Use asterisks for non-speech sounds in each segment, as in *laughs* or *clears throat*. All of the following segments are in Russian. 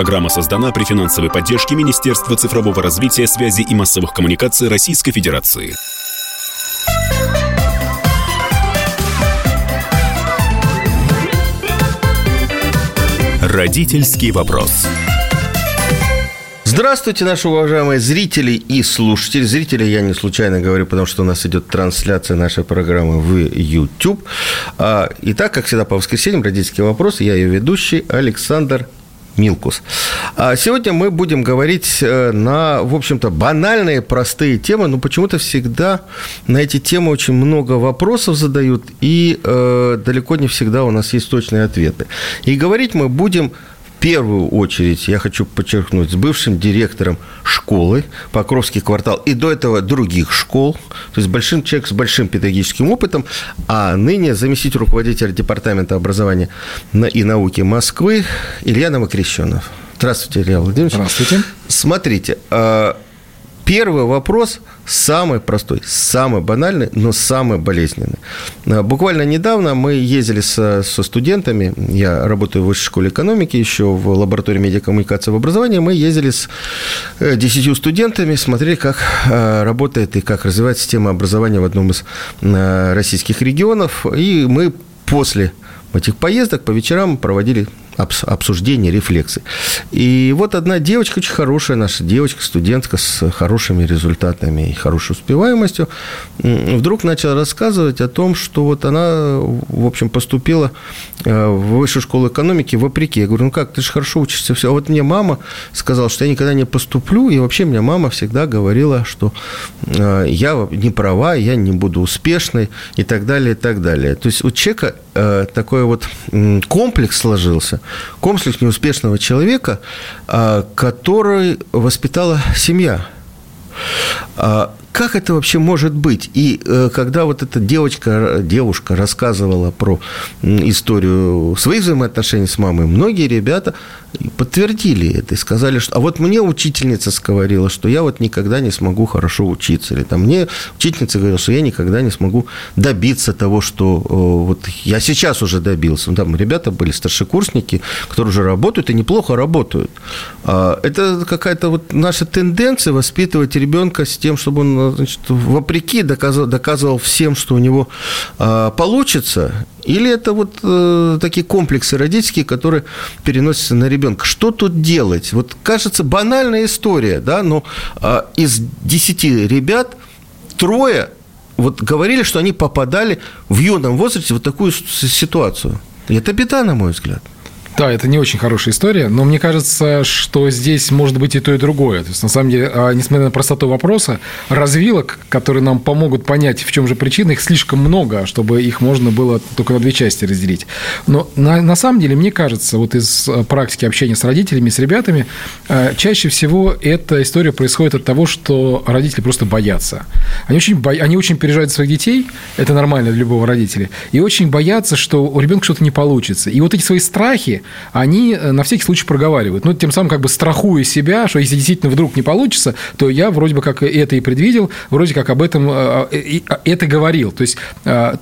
Программа создана при финансовой поддержке Министерства цифрового развития, связи и массовых коммуникаций Российской Федерации. Родительский вопрос. Здравствуйте, наши уважаемые зрители и слушатели. Зрители я не случайно говорю, потому что у нас идет трансляция нашей программы в YouTube. А, итак, как всегда, по воскресеньям родительский вопрос. Я ее ведущий Александр Милкус. А сегодня мы будем говорить э, на, в общем-то, банальные, простые темы, но почему-то всегда на эти темы очень много вопросов задают, и э, далеко не всегда у нас есть точные ответы. И говорить мы будем первую очередь, я хочу подчеркнуть, с бывшим директором школы Покровский квартал и до этого других школ, то есть большим человек с большим педагогическим опытом, а ныне заместитель руководителя Департамента образования и науки Москвы Илья Новокрещенов. Здравствуйте, Илья Владимирович. Здравствуйте. Смотрите, а, Первый вопрос самый простой, самый банальный, но самый болезненный. А, буквально недавно мы ездили со, со студентами, я работаю в высшей школе экономики, еще в лаборатории медиакоммуникации в образовании, мы ездили с э, десятью студентами, смотрели, как а, работает и как развивается система образования в одном из а, российских регионов, и мы после этих поездок по вечерам проводили обсуждения, рефлексы. И вот одна девочка, очень хорошая наша девочка, студентка с хорошими результатами и хорошей успеваемостью, вдруг начала рассказывать о том, что вот она, в общем, поступила э, в высшую школу экономики вопреки. Я говорю, ну как, ты же хорошо учишься, все. А вот мне мама сказала, что я никогда не поступлю, и вообще мне мама всегда говорила, что э, я не права, я не буду успешной и так далее, и так далее. То есть у человека э, такой вот комплекс сложился, комплекс неуспешного человека, а, который воспитала семья. Как это вообще может быть? И э, когда вот эта девочка, девушка рассказывала про историю своих взаимоотношений с мамой, многие ребята подтвердили это и сказали, что а вот мне учительница говорила, что я вот никогда не смогу хорошо учиться. Или там мне учительница говорила, что я никогда не смогу добиться того, что вот я сейчас уже добился. Ну, там ребята были старшекурсники, которые уже работают и неплохо работают. А, это какая-то вот наша тенденция воспитывать ребенка с тем, чтобы он значит, вопреки доказывал, доказывал всем, что у него э, получится, или это вот э, такие комплексы родительские, которые переносятся на ребенка? Что тут делать? Вот кажется банальная история, да, но э, из десяти ребят трое вот говорили, что они попадали в юном возрасте в вот такую ситуацию. И это беда, на мой взгляд. Да, это не очень хорошая история, но мне кажется, что здесь может быть и то, и другое. То есть, на самом деле, а, несмотря на простоту вопроса, развилок, которые нам помогут понять, в чем же причина, их слишком много, чтобы их можно было только на две части разделить. Но на, на самом деле, мне кажется, вот из а, практики общения с родителями, с ребятами, а, чаще всего эта история происходит от того, что родители просто боятся. Они очень, бо... они очень переживают своих детей, это нормально для любого родителя, и очень боятся, что у ребенка что-то не получится. И вот эти свои страхи, они э, на всякий случай проговаривают. Ну, тем самым как бы страхуя себя, что если действительно вдруг не получится, то я вроде бы как это и предвидел, вроде как об этом э, э, это говорил. То есть,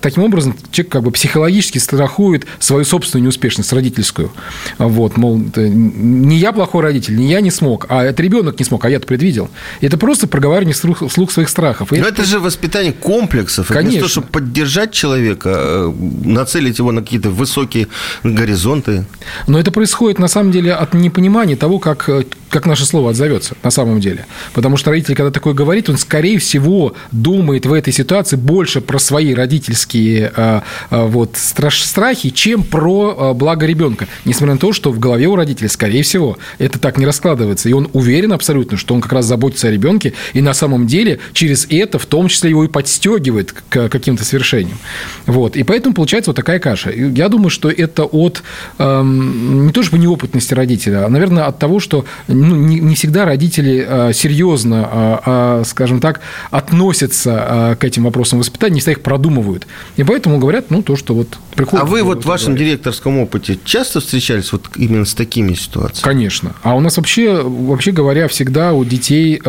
таким образом, человек как бы психологически страхует свою собственную неуспешность родительскую. Вот, мол, не я плохой родитель, не я не смог, а это ребенок не смог, а я-то предвидел. Это просто проговаривание вслух своих страхов. Но это, это же воспитание комплексов. Конечно. Это не то, чтобы поддержать человека, нацелить его на какие-то высокие горизонты. Но это происходит, на самом деле, от непонимания того, как, э, как наше слово отзовется на самом деле. Потому что родитель, когда такое говорит, он, скорее всего, думает в этой ситуации больше про свои родительские э, э, вот, страхи, чем про благо ребенка. Несмотря на то, что в голове у родителя, скорее всего, это так не раскладывается. И он уверен абсолютно, что он как раз заботится о ребенке, и на самом деле через это в том числе его и подстегивает к каким-то свершениям. Вот. И поэтому получается вот такая каша. Я думаю, что это от эм, не то чтобы неопытности родителя, а, наверное, от того, что ну, не, не всегда родители а, серьезно, а, а, скажем так, относятся к этим вопросам воспитания, не всегда их продумывают. И поэтому говорят, ну, то, что вот приходит... А вы вот в вашем говорить. директорском опыте часто встречались вот именно с такими ситуациями? Конечно. А у нас вообще, вообще говоря, всегда у детей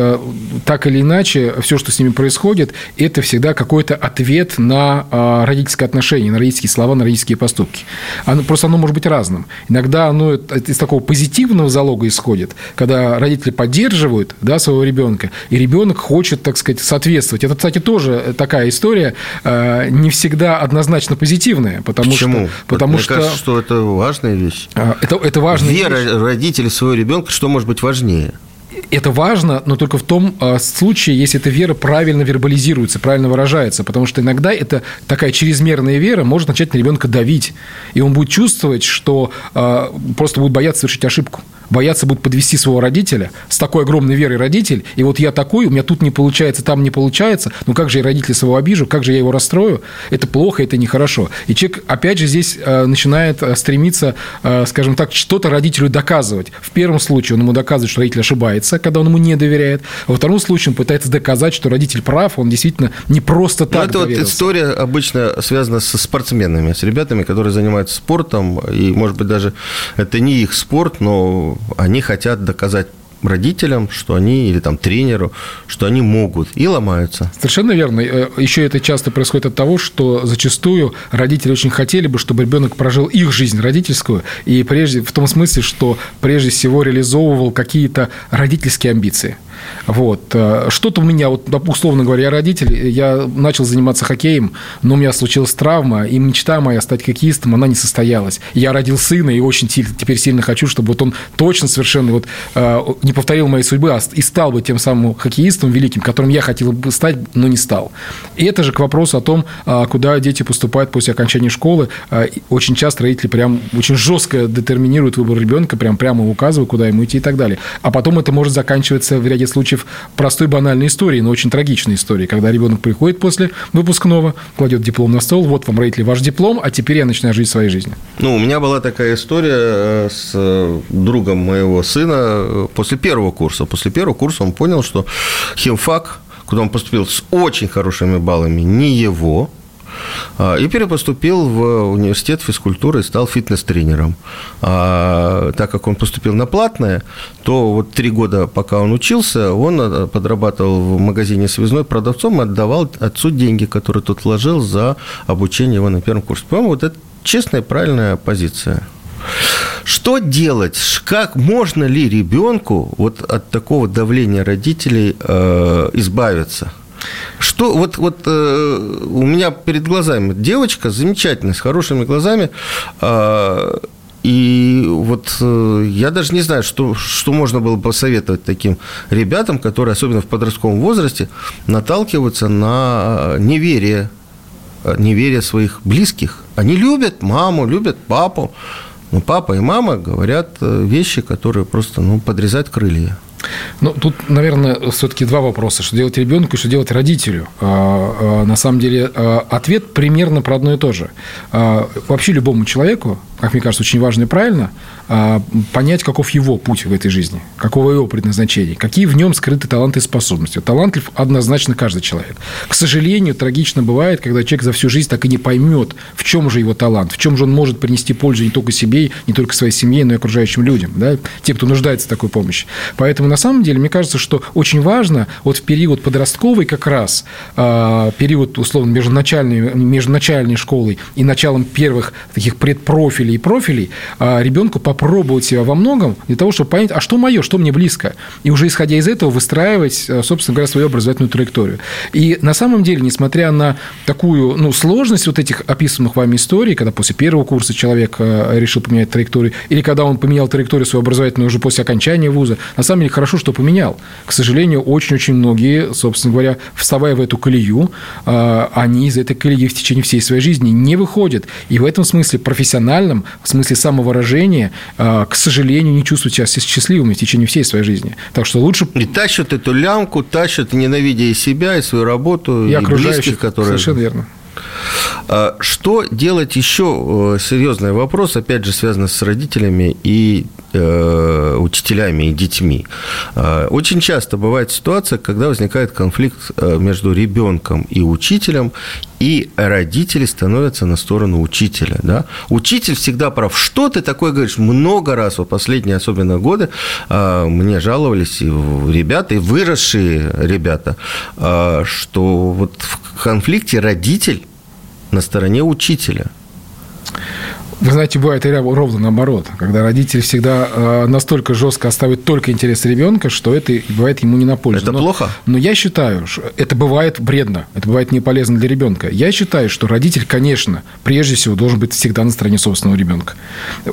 так или иначе все, что с ними происходит, это всегда какой-то ответ на родительское отношение, на родительские слова, на родительские поступки. Оно, просто оно может быть разным. Иногда оно из такого позитивного залога исходит, когда родители поддерживают да, своего ребенка, и ребенок хочет, так сказать, соответствовать. Это, кстати, тоже такая история, э, не всегда однозначно позитивная. Потому Почему? Что, потому Мне что... кажется, что это важная вещь. А, это, это важная Вера вещь. родителей своего ребенка, что может быть важнее? Это важно, но только в том э, случае, если эта вера правильно вербализируется, правильно выражается. Потому что иногда это такая чрезмерная вера может начать на ребенка давить. И он будет чувствовать, что э, просто будет бояться совершить ошибку бояться будет подвести своего родителя с такой огромной верой родитель, и вот я такой, у меня тут не получается, там не получается, ну как же я родителя своего обижу, как же я его расстрою, это плохо, это нехорошо. И человек, опять же, здесь э, начинает э, стремиться, э, скажем так, что-то родителю доказывать. В первом случае он ему доказывает, что родитель ошибается, когда он ему не доверяет. Во втором случае он пытается доказать, что родитель прав, он действительно не просто так Ну, это вот история обычно связана со спортсменами, с ребятами, которые занимаются спортом, и, может быть, даже это не их спорт, но они хотят доказать родителям, что они, или там тренеру, что они могут, и ломаются. Совершенно верно. Э, Еще это часто происходит от того, что зачастую родители очень хотели бы, чтобы ребенок прожил их жизнь родительскую, и прежде в том смысле, что прежде всего реализовывал какие-то родительские амбиции. Вот. Э, что-то у меня, вот, условно говоря, я родитель, я начал заниматься хоккеем, но у меня случилась травма, и мечта моя стать хоккеистом, она не состоялась. Я родил сына, и очень теперь сильно хочу, чтобы вот он точно совершенно вот э, не повторил моей судьбы, а и стал бы тем самым хоккеистом великим, которым я хотел бы стать, но не стал. И это же к вопросу о том, а, куда дети поступают после окончания школы. А, очень часто родители прям очень жестко детерминируют выбор ребенка, прям прямо указывают, куда ему идти и так далее. А потом это может заканчиваться в ряде случаев простой банальной историей, но очень трагичной историей, когда ребенок приходит после выпускного, кладет диплом на стол, вот вам, родители, ваш диплом, а теперь я начинаю жить своей жизнью. Ну, у меня была такая история э, с э, другом моего сына э, после первого курса. После первого курса он понял, что химфак, куда он поступил с очень хорошими баллами, не его, и перепоступил в университет физкультуры и стал фитнес-тренером. А, так как он поступил на платное, то вот три года, пока он учился, он э, подрабатывал в магазине связной продавцом и отдавал отцу деньги, которые тот вложил за обучение его на первом курсе. По-моему, вот это честная правильная позиция. Что делать? Как можно ли ребенку вот от такого давления родителей э, избавиться? Что вот, вот э, у меня перед глазами девочка замечательная, с хорошими глазами, э, и вот э, я даже не знаю, что, что можно было посоветовать таким ребятам, которые, особенно в подростковом возрасте, наталкиваются на неверие, неверие своих близких. Они любят маму, любят папу, но папа и мама говорят э, вещи, которые просто ну, подрезают крылья. Ну, тут, наверное, все-таки два вопроса. Что делать ребенку и что делать родителю? А, а, на самом деле, а, ответ примерно про одно и то же. Вообще любому человеку, как мне кажется, очень важно и правильно понять, каков его путь в этой жизни, каково его предназначение, какие в нем скрыты таланты и способности. Талантлив однозначно каждый человек. К сожалению, трагично бывает, когда человек за всю жизнь так и не поймет, в чем же его талант, в чем же он может принести пользу не только себе, не только своей семье, но и окружающим людям, да, те, кто нуждается в такой помощи. Поэтому на самом деле, мне кажется, что очень важно вот в период подростковый как раз, а, период, условно, между начальной, между начальной школой и началом первых таких предпрофилей и профилей, а, ребенку попробовать себя во многом для того, чтобы понять, а что мое, что мне близко. И уже исходя из этого выстраивать, а, собственно говоря, свою образовательную траекторию. И на самом деле, несмотря на такую ну, сложность вот этих описанных вами историй, когда после первого курса человек решил поменять траекторию, или когда он поменял траекторию свою образовательную уже после окончания вуза, на самом деле хорошо, что поменял. К сожалению, очень-очень многие, собственно говоря, вставая в эту колею, а, они из этой колеи в течение всей своей жизни не выходят. И в этом смысле профессиональном, в смысле самовыражения, а, к сожалению, не чувствуют себя счастливыми в течение всей своей жизни. Так что лучше... И тащат эту лямку, тащат, ненавидя и себя, и свою работу, и, и близких, которые... Совершенно верно. А, что делать еще? Э, серьезный вопрос, опять же, связанный с родителями и э, учителями и детьми. А, очень часто бывает ситуация, когда возникает конфликт э, между ребенком и учителем, и родители становятся на сторону учителя. Да? Учитель всегда прав. Что ты такое говоришь? Много раз, в последние особенно годы, мне жаловались и ребята, и выросшие ребята, что вот в конфликте родитель на стороне учителя. Вы знаете, бывает и ровно наоборот, когда родитель всегда э, настолько жестко оставит только интерес ребенка, что это бывает ему не на пользу. Это но, плохо? Но я считаю, что это бывает вредно, это бывает не полезно для ребенка. Я считаю, что родитель, конечно, прежде всего должен быть всегда на стороне собственного ребенка.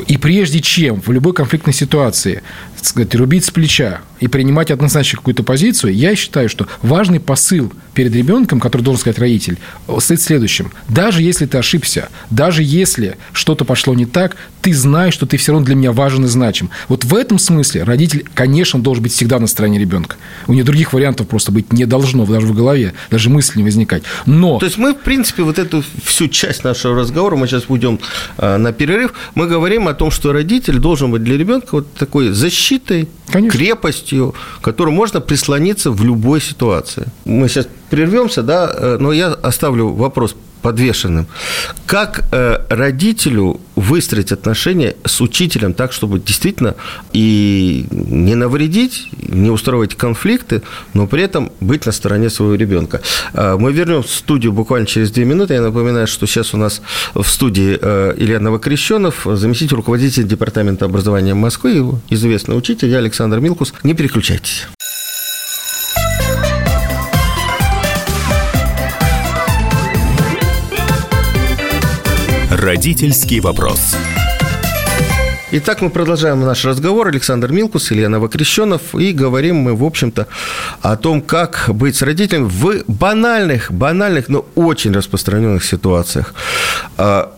И прежде чем в любой конфликтной ситуации сказать, рубить с плеча и принимать однозначно какую-то позицию, я считаю, что важный посыл перед ребенком, который должен сказать родитель, стоит следующим. Даже если ты ошибся, даже если что-то пошло не так, ты знаешь, что ты все равно для меня важен и значим. Вот в этом смысле родитель, конечно, должен быть всегда на стороне ребенка. У него других вариантов просто быть не должно, даже в голове, даже мысли не возникать. Но... То есть мы, в принципе, вот эту всю часть нашего разговора, мы сейчас уйдем э, на перерыв, мы говорим о том, что родитель должен быть для ребенка вот такой защитой, Конечно. крепостью, к которой можно прислониться в любой ситуации. Мы сейчас прервемся, да, э, но я оставлю вопрос подвешенным. Как э, родителю выстроить отношения с учителем так, чтобы действительно и не навредить, не устраивать конфликты, но при этом быть на стороне своего ребенка. Э, мы вернемся в студию буквально через две минуты. Я напоминаю, что сейчас у нас в студии э, Илья Новокрещенов, заместитель руководителя Департамента образования Москвы, известный учитель, я Александр Милкус. Не переключайтесь. Родительский вопрос. Итак, мы продолжаем наш разговор. Александр Милкус, Илья Новокрещенов. И говорим мы, в общем-то, о том, как быть с родителями в банальных, банальных, но очень распространенных ситуациях. А,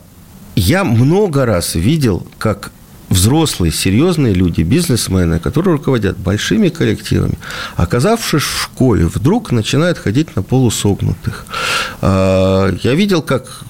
я много раз видел, как взрослые, серьезные люди, бизнесмены, которые руководят большими коллективами, оказавшись в школе, вдруг начинают ходить на полусогнутых. А, я видел, как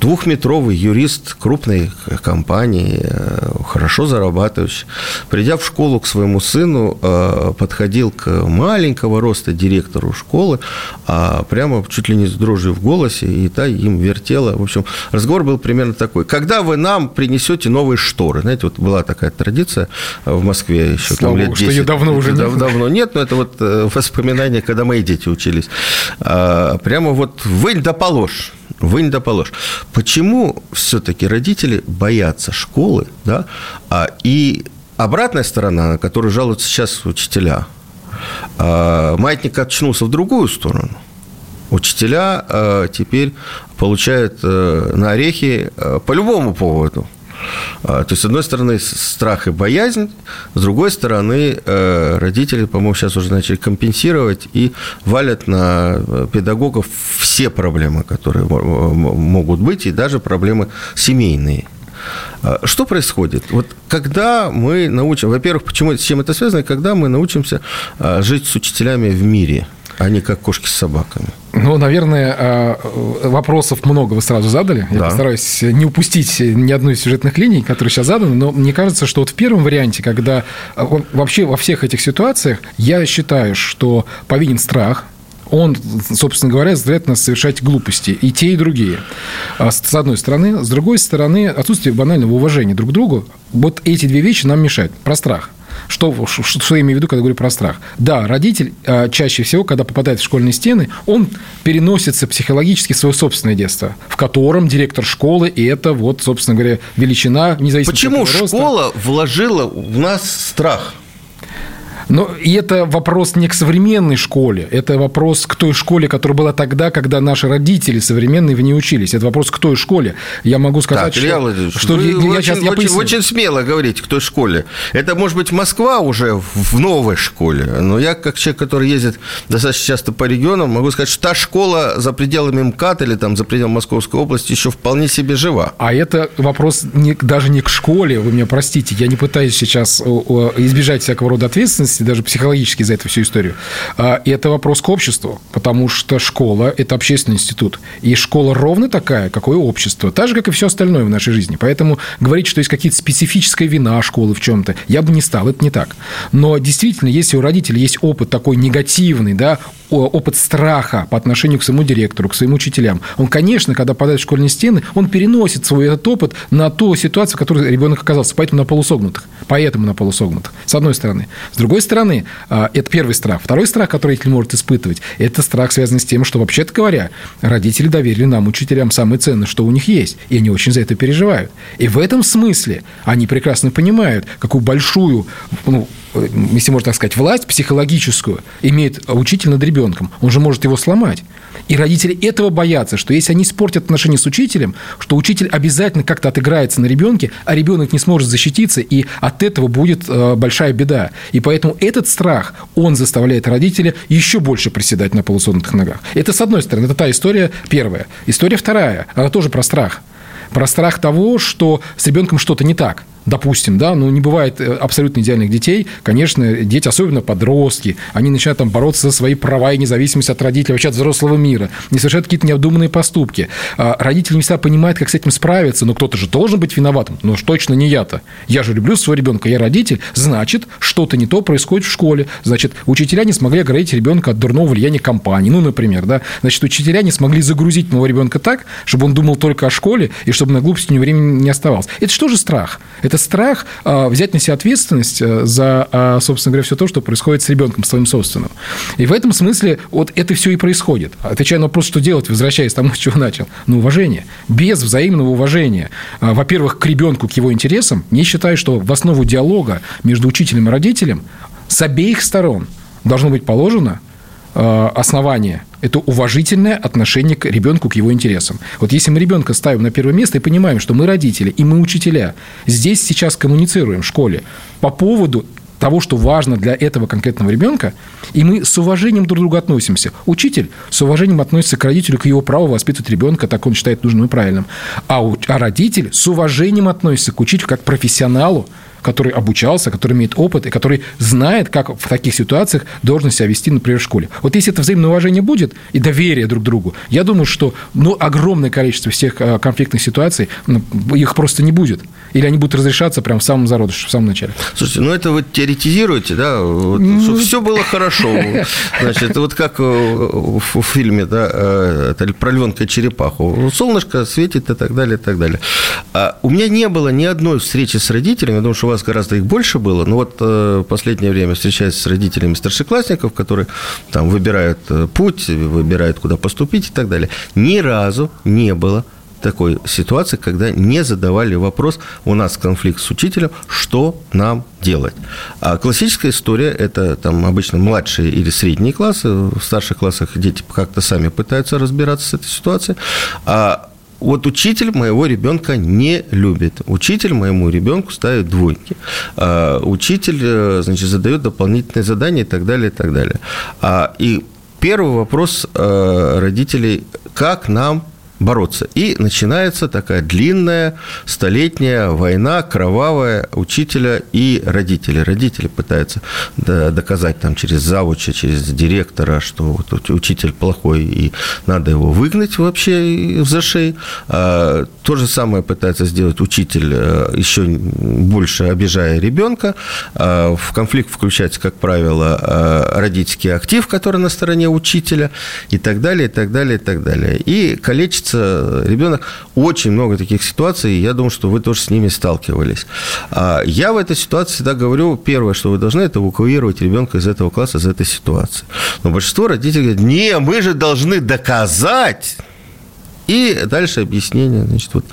двухметровый юрист крупной компании, э, хорошо зарабатывающий, придя в школу к своему сыну, э, подходил к маленького роста директору школы, а прямо чуть ли не с дрожью в голосе, и та им вертела. В общем, разговор был примерно такой. Когда вы нам принесете новые шторы? Знаете, вот была такая традиция в Москве еще Слава там лет 10. что ее давно уже нет. Давно нет, но это вот э, воспоминания, когда мои дети учились. А, прямо вот вынь да положь вынь да положь. Почему все-таки родители боятся школы, да, а, и обратная сторона, на которую жалуются сейчас учителя, а, маятник очнулся в другую сторону. Учителя а, теперь получают а, на орехи а, по любому поводу – то есть, с одной стороны, страх и боязнь, с другой стороны, э, родители, по-моему, сейчас уже начали компенсировать и валят на э, педагогов все проблемы, которые могут быть, и даже проблемы семейные. А, что происходит? Вот когда мы научим, во-первых, почему, с чем это связано, когда мы научимся а, жить с учителями в мире – а не как кошки с собаками. Ну, наверное, а, вопросов много вы сразу задали. Я да. постараюсь не упустить ни одну из сюжетных линий, которые сейчас заданы, но мне кажется, что вот в первом варианте, когда а, вообще во всех этих ситуациях, я считаю, что повинен страх, он, собственно говоря, заставляет нас совершать глупости. И те, и другие. А с одной стороны. С другой стороны, отсутствие банального уважения друг к другу. Вот эти две вещи нам мешают. Про страх. Что, что, что я имею в виду, когда говорю про страх? Да, родитель а, чаще всего, когда попадает в школьные стены, он переносится психологически в свое собственное детство, в котором директор школы, и это вот, собственно говоря, величина, независимо Почему школа вложила в нас страх? Но и это вопрос не к современной школе, это вопрос к той школе, которая была тогда, когда наши родители современные в ней учились. Это вопрос к той школе. Я могу сказать, так, что... что вы, я, очень, сейчас, я очень, очень смело говорите к той школе. Это, может быть, Москва уже в новой школе, но я, как человек, который ездит достаточно часто по регионам, могу сказать, что та школа за пределами МКАД или там за пределами Московской области еще вполне себе жива. А это вопрос не, даже не к школе, вы меня простите, я не пытаюсь сейчас избежать всякого рода ответственности, ответственности даже психологически за эту всю историю. А, и это вопрос к обществу, потому что школа – это общественный институт. И школа ровно такая, какое общество. Так же, как и все остальное в нашей жизни. Поэтому говорить, что есть какие-то специфическая вина школы в чем-то, я бы не стал. Это не так. Но действительно, если у родителей есть опыт такой негативный, да, опыт страха по отношению к своему директору, к своим учителям. Он, конечно, когда попадает в школьные стены, он переносит свой этот опыт на ту ситуацию, в которой ребенок оказался, поэтому на полусогнутых. Поэтому на полусогнутых. С одной стороны. С другой стороны, а, это первый страх. Второй страх, который родитель может испытывать, это страх, связанный с тем, что, вообще-то говоря, родители доверили нам, учителям, самое ценное, что у них есть. И они очень за это переживают. И в этом смысле они прекрасно понимают, какую большую ну, если можно так сказать, власть психологическую имеет учитель над ребенком. Он же может его сломать. И родители этого боятся, что если они испортят отношения с учителем, что учитель обязательно как-то отыграется на ребенке, а ребенок не сможет защититься, и от этого будет э, большая беда. И поэтому этот страх, он заставляет родителя еще больше приседать на полусогнутых ногах. Это с одной стороны, это та история первая. История вторая, она тоже про страх. Про страх того, что с ребенком что-то не так допустим, да, ну, не бывает э, абсолютно идеальных детей. Конечно, дети, особенно подростки, они начинают там бороться за свои права и независимость от родителей, вообще от взрослого мира, не совершают какие-то необдуманные поступки. А родители не всегда понимают, как с этим справиться, но кто-то же должен быть виноватым. Но уж точно не я-то. Я же люблю своего ребенка, я родитель, значит, что-то не то происходит в школе. Значит, учителя не смогли оградить ребенка от дурного влияния компании, ну, например, да. Значит, учителя не смогли загрузить моего ребенка так, чтобы он думал только о школе и чтобы на глупости у него времени не оставалось. Это что же страх? Это страх а, взять на себя ответственность э, за, а, собственно говоря, все то, что происходит с ребенком своим собственным. И в этом смысле вот это все и происходит. Отвечая на вопрос, что делать, возвращаясь к тому, *laughs* с чего начал. Ну, уважение. Без взаимного уважения, а, во-первых, к ребенку, к его интересам, не считаю, что в основу диалога между учителем и родителем с обеих сторон должно быть положено основание – это уважительное отношение к ребенку, к его интересам. Вот если мы ребенка ставим на первое место и понимаем, что мы родители и мы учителя, здесь сейчас коммуницируем в школе по поводу того, что важно для этого конкретного ребенка, и мы с уважением друг к другу относимся. Учитель с уважением относится к родителю, к его праву воспитывать ребенка, так он считает нужным и правильным. А, а родитель с уважением относится к учителю как к профессионалу, который обучался, который имеет опыт и который знает, как в таких ситуациях должен себя вести, например, в школе. Вот если это взаимное уважение будет и доверие друг к другу, я думаю, что ну, огромное количество всех э, конфликтных ситуаций, ну, их просто не будет. Или они будут разрешаться прямо в самом зародыше, в самом начале. Слушайте, ну это вы теоретизируете, да? Вот, ну, что все было хорошо. Значит, вот как в фильме, да, э, про львенка и черепаху. Солнышко светит и так далее, и так далее. А у меня не было ни одной встречи с родителями, думаю, что вас гораздо их больше было, но вот э, последнее время встречаюсь с родителями старшеклассников, которые там выбирают э, путь, выбирают, куда поступить и так далее. Ни разу не было такой ситуации, когда не задавали вопрос, у нас конфликт с учителем, что нам делать. А классическая история – это там обычно младшие или средние классы, в старших классах дети как-то сами пытаются разбираться с этой ситуацией, а вот учитель моего ребенка не любит. Учитель моему ребенку ставит двойки. А, учитель, э, значит, задает дополнительные задания и так далее, и так далее. А, и первый вопрос э, родителей, как нам бороться. И начинается такая длинная столетняя война, кровавая учителя и родителей. Родители пытаются доказать там через завуча, через директора, что вот учитель плохой и надо его выгнать вообще в зашей. А, то же самое пытается сделать учитель, э, еще больше обижая ребенка. А, в конфликт включается, как правило, э, родительский актив, который на стороне учителя и так далее, и так далее, и так далее. И калечится находится ребенок. Очень много таких ситуаций, и я думаю, что вы тоже с ними сталкивались. А я в этой ситуации всегда говорю, первое, что вы должны, это эвакуировать ребенка из этого класса, из этой ситуации. Но большинство родителей говорят, не, мы же должны доказать, и дальше объяснение значит, вот,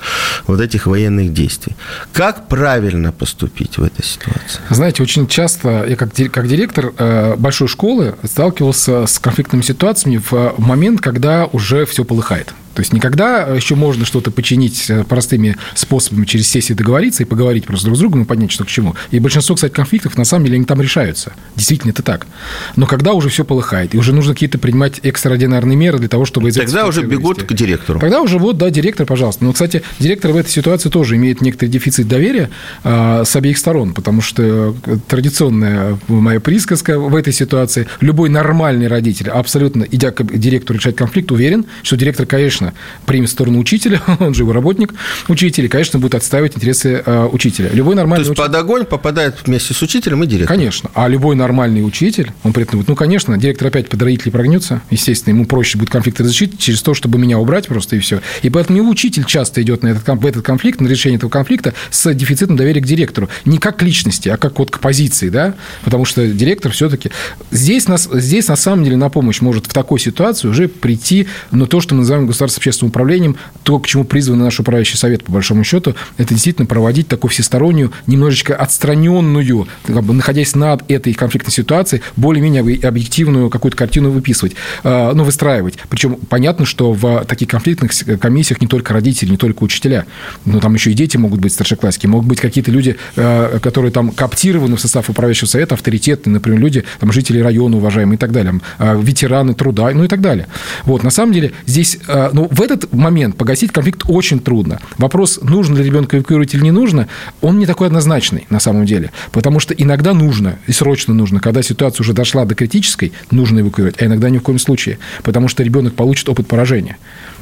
вот этих военных действий. Как правильно поступить в этой ситуации? Знаете, очень часто я как, как директор э, большой школы сталкивался с конфликтными ситуациями в момент, когда уже все полыхает. То есть никогда еще можно что-то починить э, простыми способами через сессии договориться и поговорить просто друг с другом и понять, что к чему. И большинство, кстати, конфликтов, на самом деле, они там решаются. Действительно, это так. Но когда уже все полыхает, и уже нужно какие-то принимать экстраординарные меры для того, чтобы... Тогда уже бегут вывести. к директору. Тогда уже вот, да, директор, пожалуйста. Но, кстати, директор в этой ситуации тоже имеет некоторый дефицит доверия а, с обеих сторон, потому что традиционная моя присказка в этой ситуации, любой нормальный родитель, абсолютно идя к директору решать конфликт, уверен, что директор, конечно, конечно, примет сторону учителя, *laughs* он же его работник, учитель, и, конечно, будет отстаивать интересы э, учителя. Любой нормальный То есть учитель... под огонь попадает вместе с учителем и директором? Конечно. А любой нормальный учитель, он при этом, ну, конечно, директор опять под родителей прогнется, естественно, ему проще будет конфликт разрешить через то, чтобы меня убрать просто и все. И поэтому и учитель часто идет на этот, в этот конфликт, на решение этого конфликта с дефицитом доверия к директору. Не как к личности, а как вот к позиции, да, потому что директор все-таки... Здесь, нас, здесь на самом деле на помощь может в такой ситуации уже прийти, но то, что мы называем государственным общественным управлением, то, к чему призван наш управляющий совет, по большому счету, это действительно проводить такую всестороннюю, немножечко отстраненную, как бы находясь над этой конфликтной ситуацией, более-менее объективную какую-то картину выписывать, э, ну, выстраивать. Причем понятно, что в таких конфликтных комиссиях не только родители, не только учителя, но там еще и дети могут быть старшеклассники, могут быть какие-то люди, э, которые там коптированы в состав управляющего совета, авторитетные, например, люди, там, жители района уважаемые и так далее, э, ветераны труда, ну и так далее. Вот, на самом деле, здесь, ну, в этот момент погасить конфликт очень трудно. Вопрос, нужно ли ребенка эвакуировать или не нужно, он не такой однозначный на самом деле. Потому что иногда нужно, и срочно нужно, когда ситуация уже дошла до критической, нужно эвакуировать, а иногда ни в коем случае. Потому что ребенок получит опыт поражения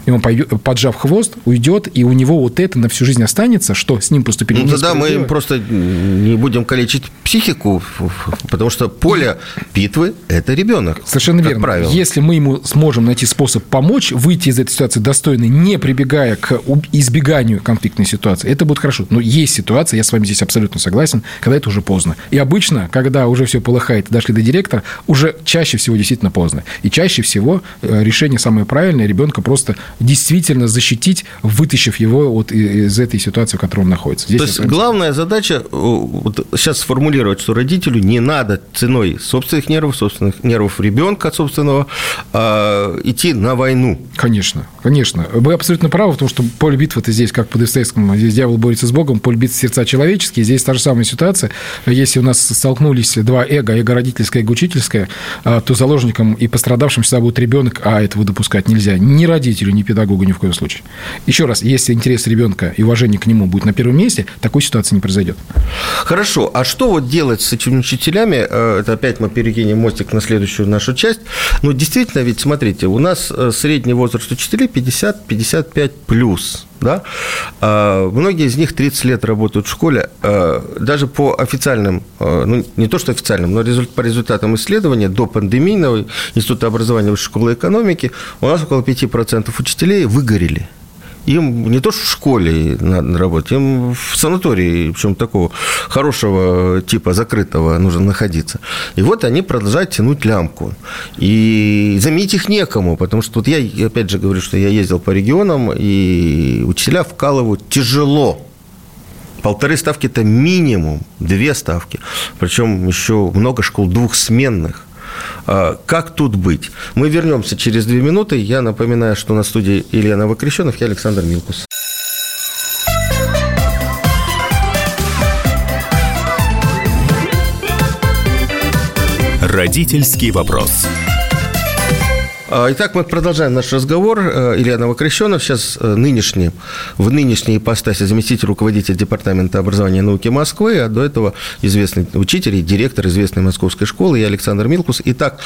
и он, поджав хвост, уйдет, и у него вот это на всю жизнь останется, что с ним поступили Ну, тогда мы просто не будем калечить психику, потому что поле битвы – это ребенок. Совершенно верно. Правило. Если мы ему сможем найти способ помочь выйти из этой ситуации достойно, не прибегая к избеганию конфликтной ситуации, это будет хорошо. Но есть ситуация, я с вами здесь абсолютно согласен, когда это уже поздно. И обычно, когда уже все полыхает, дошли до директора, уже чаще всего действительно поздно. И чаще всего э, решение самое правильное, ребенка просто действительно защитить, вытащив его вот из этой ситуации, в которой он находится. Здесь То есть главная задача вот сейчас сформулировать, что родителю не надо ценой собственных нервов, собственных нервов ребенка собственного а, идти на войну. Конечно, конечно. Вы абсолютно правы в том, что поле битвы это здесь, как по Достоевскому, здесь дьявол борется с Богом, поле битвы сердца человеческие. Здесь та же самая ситуация. Если у нас столкнулись два эго, эго родительское, эго учительское, а, то заложником и пострадавшим всегда будет ребенок, а этого допускать нельзя. Ни родителю, ни педагогу ни в коем случае. Еще раз, если интерес ребенка и уважение к нему будет на первом месте, такой ситуации не произойдет. Хорошо. А что вот делать с этими учителями? Э, это опять мы перекинем мостик на следующую нашу часть. Ну, действительно, ведь смотрите, у нас э, средний возраст учителей 50-55 плюс да? А, многие из них 30 лет работают в школе. А, даже по официальным, а, ну, не то что официальным, но по результатам исследования до пандемийного Института образования Высшей школы экономики у нас около 5% учителей выгорели им не то что в школе надо работать, им в санатории, причем такого хорошего типа, закрытого, нужно находиться. И вот они продолжают тянуть лямку. И заменить их некому, потому что вот я, опять же, говорю, что я ездил по регионам, и учителя вкалывают тяжело. Полторы ставки – это минимум, две ставки. Причем еще много школ двухсменных. А, как тут быть? Мы вернемся через две минуты. Я напоминаю, что на студии Илья Новокрещенов, я Александр Милкус. Родительский вопрос. А, итак, мы продолжаем наш разговор. Э, Илья Новокрещенов сейчас э, нынешний, в нынешней ипостаси заместитель руководителя Департамента образования и науки Москвы, а до этого известный учитель и директор известной московской школы, я Александр Милкус. Итак,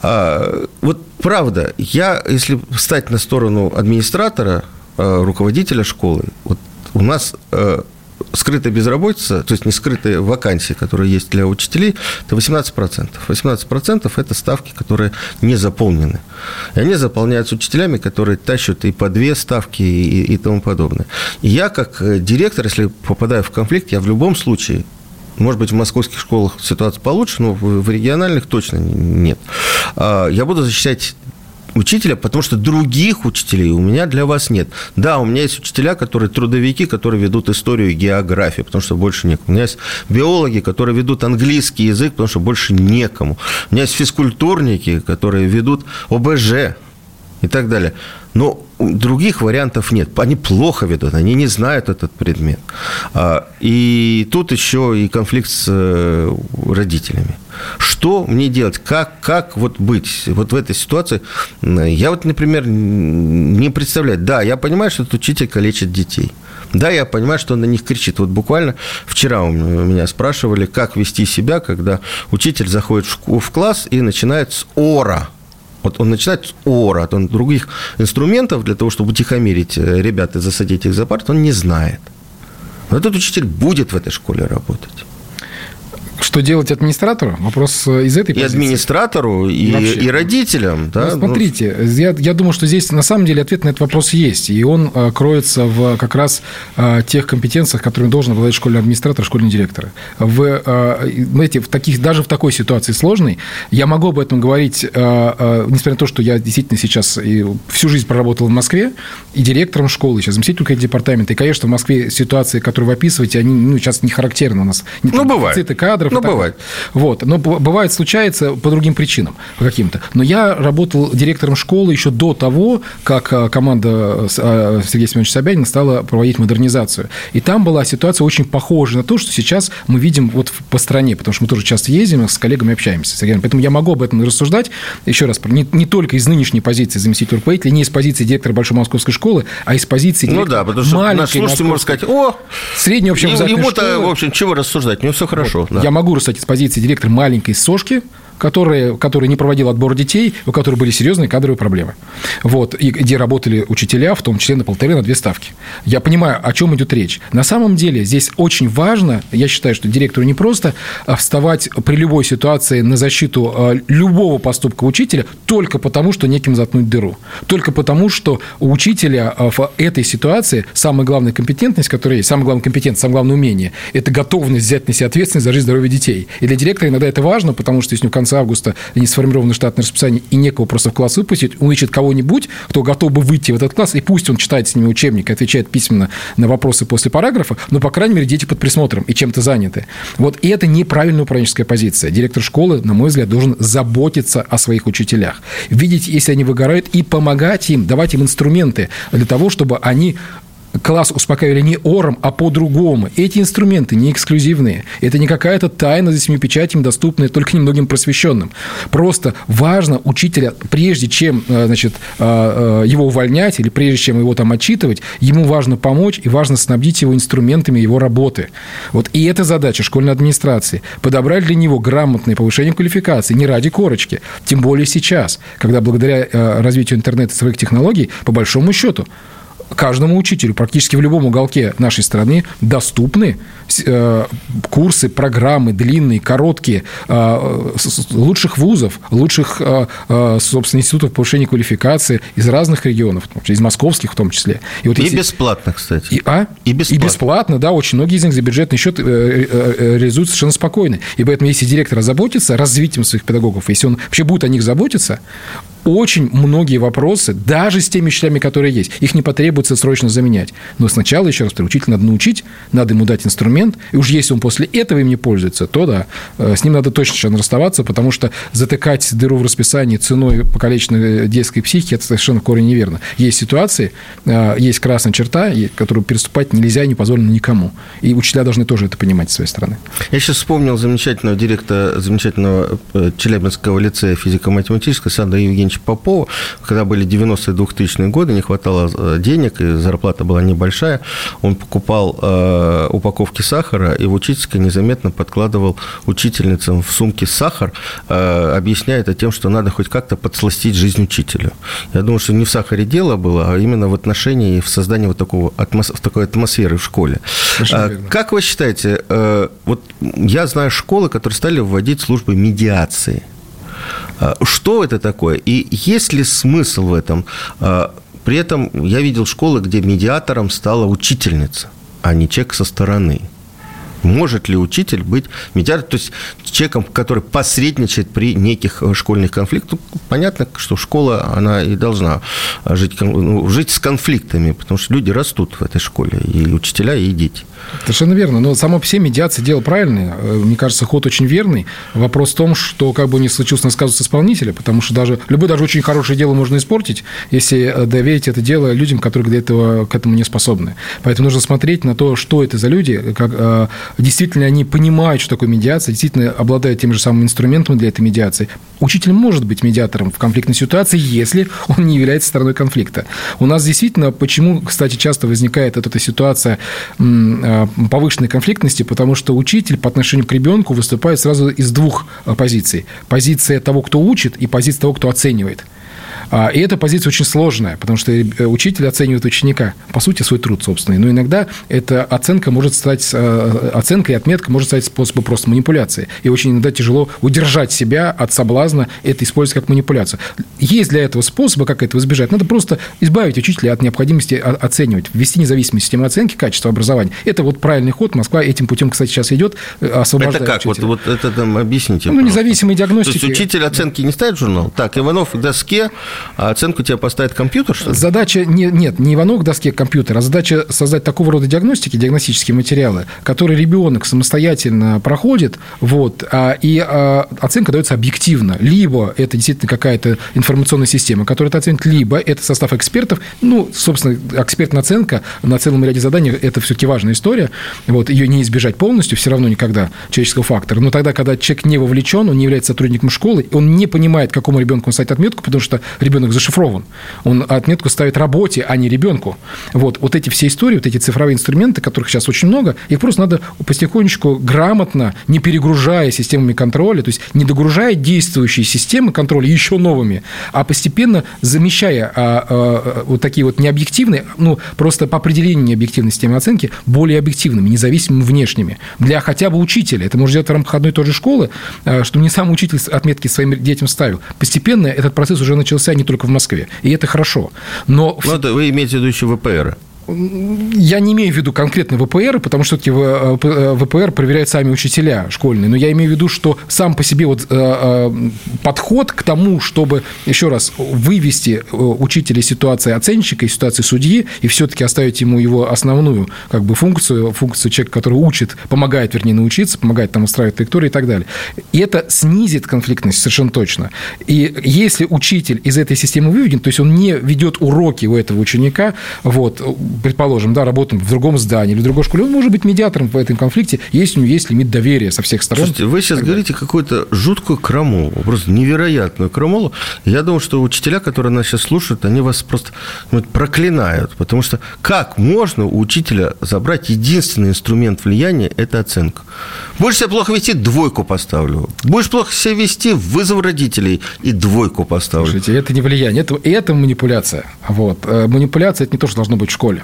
а, вот правда, я, если встать на сторону администратора, э, руководителя школы, вот у нас скрытая безработица, то есть не скрытые вакансии, которые есть для учителей, это 18%. 18% – это ставки, которые не заполнены. И они заполняются учителями, которые тащат и по две ставки и, и тому подобное. И я, как э, директор, если попадаю в конфликт, я в любом случае может быть, в московских школах ситуация получше, но в региональных точно нет. А, я буду защищать учителя, потому что других учителей у меня для вас нет. Да, у меня есть учителя, которые трудовики, которые ведут историю и географию, потому что больше некому. У меня есть биологи, которые ведут английский язык, потому что больше некому. У меня есть физкультурники, которые ведут ОБЖ и так далее. Но других вариантов нет. Они плохо ведут, они не знают этот предмет. А, и тут еще и конфликт с э, родителями. Что мне делать? Как, как вот быть вот в этой ситуации? Я вот, например, не представляю. Да, я понимаю, что этот учитель калечит детей. Да, я понимаю, что он на них кричит. Вот буквально вчера у меня спрашивали, как вести себя, когда учитель заходит в класс и начинает с ора – Вот он начинает с ора, он других инструментов для того, чтобы утихомирить э, ребят и засадить их за парт, он не знает. Но этот учитель будет в этой школе работать. Что делать администратору? Вопрос э, из этой и позиции. И администратору, и, и родителям. Да? Ну, смотрите, ну... я, я думаю, что здесь на самом деле ответ на этот вопрос есть. И он э, кроется в как раз э, тех компетенциях, которыми должен обладать школьный администратор, школьный директор. В, знаете, в таких, даже в такой ситуации сложной, я могу об этом говорить, несмотря на то, что я действительно сейчас всю жизнь проработал в Москве, и директором школы, сейчас заместитель департамента. И, конечно, в Москве ситуации, которые вы описываете, они ну, сейчас не характерны у нас. Не ну, бывает. кадров, ну, бывает. Вот. Но бывает, случается по другим причинам каким-то. Но я работал директором школы еще до того, как а, команда а, Сергея Семеновича Собянина стала проводить модернизацию. И там была ситуация очень похожа на то, что сейчас мы видим вот по стране, потому что мы тоже часто ездим, с коллегами общаемся. Сергеем. Поэтому я могу об этом рассуждать, еще раз, не, не только из нынешней позиции заместителя руководителя, не из позиции директора Большой Московской школы, а из позиции директора Ну да, потому что наш слушатель может сказать, о, средней общеобразовательной Ему-то, в общем, чего рассуждать, у него все хорошо. Вот. Да. Я могу рассуждать из позиции директора маленькой сошки, который, который не проводил отбор детей, у которых были серьезные кадровые проблемы. Вот, и где работали учителя, в том числе на полторы, на две ставки. Я понимаю, о чем идет речь. На самом деле здесь очень важно, я считаю, что директору не просто а, вставать при любой ситуации на защиту а, любого поступка учителя только потому, что неким заткнуть дыру. Только потому, что у учителя а, в этой ситуации самая главная компетентность, которая есть, самая главная компетентность, самое главное умение, это готовность взять на себя ответственность за жизнь здоровье детей. И для директора иногда это важно, потому что если у него конца августа не сформировано штатное расписание и некого просто в класс выпустить, он ищет кого-нибудь, кто готов бы выйти в этот класс, и пусть он читает с ними учебник, отвечает письменно на вопросы после параграфа, но, по крайней мере, дети под присмотром и чем-то заняты. Вот и это неправильная управленческая позиция. Директор школы, на мой взгляд, должен заботиться о своих учителях. Видеть, если они выгорают, и помогать им, давать им инструменты для того, чтобы они класс успокаивали не ором, а по-другому. Эти инструменты не эксклюзивные. Это не какая-то тайна за семи печатями, доступная только немногим просвещенным. Просто важно учителя, прежде чем э, значит, э, э, его увольнять или прежде чем его там отчитывать, ему важно помочь и важно снабдить его инструментами его работы. Вот и эта задача школьной администрации. Подобрать для него грамотное повышение квалификации не ради корочки. Тем более сейчас, когда благодаря развитию интернета и своих технологий, по большому счету, каждому учителю практически в любом уголке нашей страны доступны э, курсы, программы длинные, короткие, э, лучших вузов, лучших, э, собственно, институтов повышения квалификации из разных регионов, из московских в том числе. И, вот и если... бесплатно, кстати. И, а? и бесплатно. И бесплатно, да, очень многие из них за бюджетный счет реализуют совершенно спокойно. И поэтому, если директор озаботится развитием своих педагогов, если он вообще будет о них заботиться, очень многие вопросы, даже с теми учителями, которые есть, их не потребуется срочно заменять. Но сначала, еще раз учитель надо научить, надо ему дать инструмент, и уж если он после этого им не пользуется, то да, э, с ним надо точно сейчас расставаться, потому что затыкать дыру в расписании ценой покалеченной детской психики – это совершенно корень неверно. Есть ситуации, э, есть красная черта, которую переступать нельзя и не позволено никому. И учителя должны тоже это понимать с своей стороны. Я сейчас вспомнил замечательного директора замечательного э, Челябинского лицея физико-математического Сандра Евгеньевича Ивановича Попова, когда были 90-е 2000-е годы, не хватало э, денег, и зарплата была небольшая, он покупал э, упаковки сахара и в учительской незаметно подкладывал учительницам в сумки сахар, э, объясняя это тем, что надо хоть как-то подсластить жизнь учителю. Я думаю, что не в сахаре дело было, а именно в отношении и в создании вот такого, атмос... такой атмосферы в школе. А, как вы считаете, э, вот я знаю школы, которые стали вводить службы медиации – что это такое? И есть ли смысл в этом? А, при этом я видел школы, где медиатором стала учительница, а не человек со стороны. Может ли учитель быть медиатором, то есть человеком, который посредничает при неких школьных конфликтах? Ну, понятно, что школа, она и должна жить, ну, жить с конфликтами, потому что люди растут в этой школе, и учителя, и дети. Совершенно верно. Но само по себе медиация дело правильное. Э, мне кажется, ход очень верный. Вопрос в том, что как бы не случилось на сказу исполнителя, потому что даже любое даже очень хорошее дело можно испортить, если э, доверить это дело людям, которые для этого, к этому не способны. Поэтому нужно смотреть на то, что это за люди, как, э, действительно они понимают, что такое медиация, действительно обладают тем же самым инструментом для этой медиации. Учитель может быть медиатором в конфликтной ситуации, если он не является стороной конфликта. У нас действительно, почему, кстати, часто возникает эта ситуация Э, повышенной конфликтности, потому что учитель по отношению к ребенку выступает сразу из двух э, позиций. Позиция того, кто учит, и позиция того, кто оценивает. А, и эта позиция очень сложная, потому что э, учитель оценивает ученика, по сути, свой труд собственный. Но иногда эта оценка может стать, э, оценка и отметка может стать способом просто манипуляции. И очень иногда тяжело удержать себя от соблазна это использовать как манипуляцию. Есть для этого способы, как этого избежать. Надо просто избавить учителя от необходимости оценивать, ввести независимую систему оценки качества образования. Это вот правильный ход. Москва этим путем, кстати, сейчас идет, э, освобождает Это как? Вот, вот это там объясните. Ну, независимой диагностики. То есть учитель оценки не ставит в журнал? Так, Иванов к доске, а оценку тебе поставит компьютер, что ли? Задача, не, нет, не Иванов к доске компьютера, а задача создать такого рода диагностики, диагностические материалы, которые ребенок самостоятельно проходит, вот, а, и а, оценка дается объективно. Либо это действительно какая-то информационная система, которая это оценит, либо это состав экспертов. Ну, собственно, экспертная оценка на целом ряде заданий – это все-таки важная история. Вот, ее не избежать полностью, все равно никогда человеческого фактора. Но тогда, когда человек не вовлечен, он не является сотрудником школы, он не понимает, какому ребенку он ставит отметку, потому что ребенок зашифрован. Он отметку ставит работе, а не ребенку. Вот, вот эти все истории, вот эти цифровые инструменты, которых сейчас очень много, их просто надо потихонечку, грамотно, не перегружая системами контроля, то есть не догружая действующие системы контроля еще новыми, а постепенно замещая а, а, вот такие вот необъективные, ну, просто по определению необъективной системы оценки более объективными, независимыми внешними. Для хотя бы учителя. Это может делать в рамках одной и той же школы, а, чтобы не сам учитель отметки своим детям ставил. Постепенно этот процесс уже начался не только в Москве. И это хорошо. Но... Ну, это вы имеете в виду еще ВПР? Я не имею в виду конкретно ВПР, потому что все-таки э, э, ВПР проверяют сами учителя школьные. Но я имею в виду, что сам по себе вот э, подход к тому, чтобы, еще раз, вывести учителя из ситуации оценщика, из ситуации судьи, и все-таки оставить ему его основную как бы, функцию, функцию человека, который учит, помогает, вернее, научиться, помогает там устраивать траектории и так далее. И это снизит конфликтность совершенно точно. И если учитель из этой системы выведен, то есть он не ведет уроки у этого ученика, вот, предположим, да, работаем в другом здании или в другой школе, он может быть медиатором в этом конфликте, если у него есть лимит доверия со всех сторон. Слушайте, вы сейчас говорите какую-то жуткую крамолу, просто невероятную крамолу. Я думаю, что учителя, которые нас сейчас слушают, они вас просто ну, проклинают, потому что как можно у учителя забрать единственный инструмент влияния – это оценка? Будешь себя плохо вести – двойку поставлю. Будешь плохо себя вести – вызов родителей и двойку поставлю. Слушайте, это не влияние, это, это манипуляция. Вот. Э, манипуляция – это не то, что должно быть в школе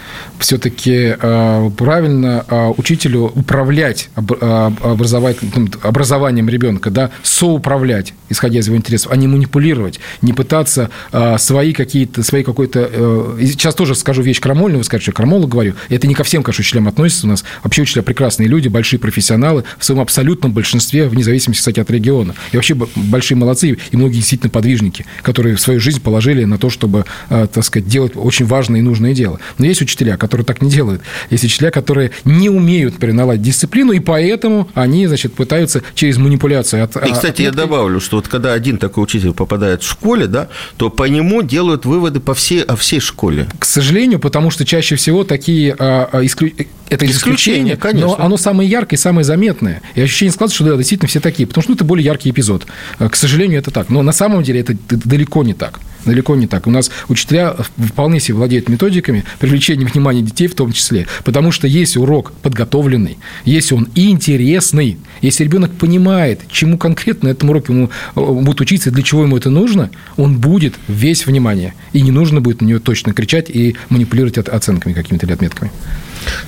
все-таки э, правильно э, учителю управлять э, образовательным, образованием ребенка, да, соуправлять, исходя из его интересов, а не манипулировать, не пытаться свои какие-то, свои какой-то... Сейчас тоже скажу вещь крамольную, вы скажете, крамолу говорю. Это не ко всем, конечно, учителям относится. У нас вообще учителя прекрасные люди, большие профессионалы в своем абсолютном большинстве, вне зависимости, кстати, от региона. И вообще большие молодцы, и многие действительно подвижники, которые свою жизнь положили на то, чтобы, так сказать, делать очень важное и нужное дело. Но есть учителя, учителя, которые так не делают. Есть учителя, которые не умеют переналадить дисциплину, и поэтому они, значит, пытаются через манипуляцию от... И, кстати, от... я добавлю, что вот когда один такой учитель попадает в школе, да, то по нему делают выводы по всей, о всей школе. К сожалению, потому что чаще всего такие а, а, исклю... это исключение, исключение, конечно. но оно самое яркое, самое заметное. И ощущение складывается, что да, действительно все такие, потому что ну, это более яркий эпизод. К сожалению, это так. Но на самом деле это далеко не так. Далеко не так. У нас учителя вполне себе владеют методиками привлечения внимания детей в том числе. Потому что если урок подготовленный, если он интересный, если ребенок понимает, чему конкретно на этом уроке ему э, будет учиться и для чего ему это нужно, он будет весь внимание. И не нужно будет на него точно кричать и манипулировать оценками какими-то или отметками.